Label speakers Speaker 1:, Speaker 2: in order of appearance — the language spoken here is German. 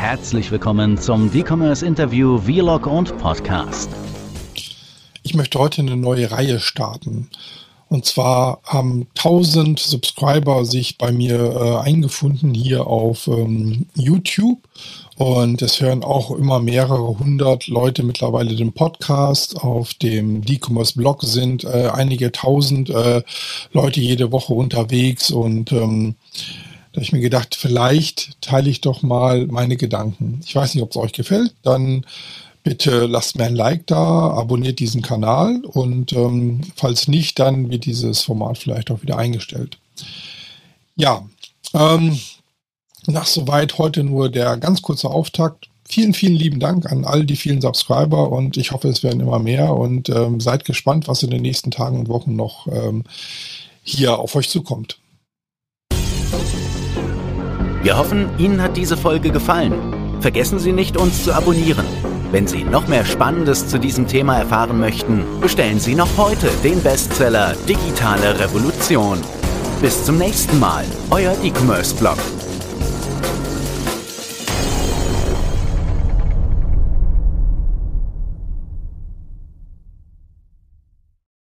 Speaker 1: herzlich willkommen zum D-Commerce Interview Vlog und Podcast.
Speaker 2: Ich möchte heute eine neue Reihe starten. Und zwar haben 1000 Subscriber sich bei mir äh, eingefunden hier auf ähm, YouTube. Und es hören auch immer mehrere hundert Leute mittlerweile den Podcast. Auf dem D-Commerce Blog sind äh, einige tausend äh, Leute jede Woche unterwegs. Und ähm, da habe ich mir gedacht, vielleicht teile ich doch mal meine Gedanken. Ich weiß nicht, ob es euch gefällt. Dann Bitte lasst mir ein Like da, abonniert diesen Kanal und ähm, falls nicht, dann wird dieses Format vielleicht auch wieder eingestellt. Ja, ähm, nach soweit heute nur der ganz kurze Auftakt. Vielen, vielen lieben Dank an all die vielen Subscriber und ich hoffe, es werden immer mehr und ähm, seid gespannt, was in den nächsten Tagen und Wochen noch ähm, hier auf euch zukommt.
Speaker 1: Wir hoffen, Ihnen hat diese Folge gefallen. Vergessen Sie nicht, uns zu abonnieren. Wenn Sie noch mehr Spannendes zu diesem Thema erfahren möchten, bestellen Sie noch heute den Bestseller Digitale Revolution. Bis zum nächsten Mal, euer E-Commerce-Blog.